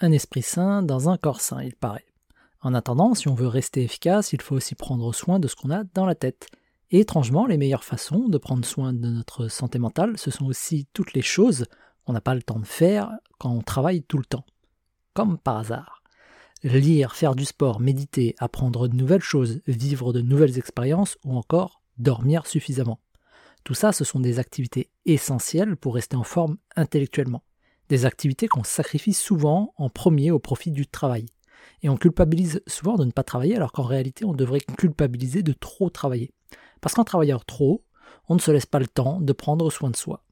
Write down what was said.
un esprit sain dans un corps sain, il paraît. En attendant, si on veut rester efficace, il faut aussi prendre soin de ce qu'on a dans la tête. Et étrangement, les meilleures façons de prendre soin de notre santé mentale, ce sont aussi toutes les choses qu'on n'a pas le temps de faire quand on travaille tout le temps. Comme par hasard. Lire, faire du sport, méditer, apprendre de nouvelles choses, vivre de nouvelles expériences ou encore dormir suffisamment. Tout ça, ce sont des activités essentielles pour rester en forme intellectuellement. Des activités qu'on sacrifie souvent en premier au profit du travail. Et on culpabilise souvent de ne pas travailler alors qu'en réalité on devrait culpabiliser de trop travailler. Parce qu'en travaillant trop, on ne se laisse pas le temps de prendre soin de soi.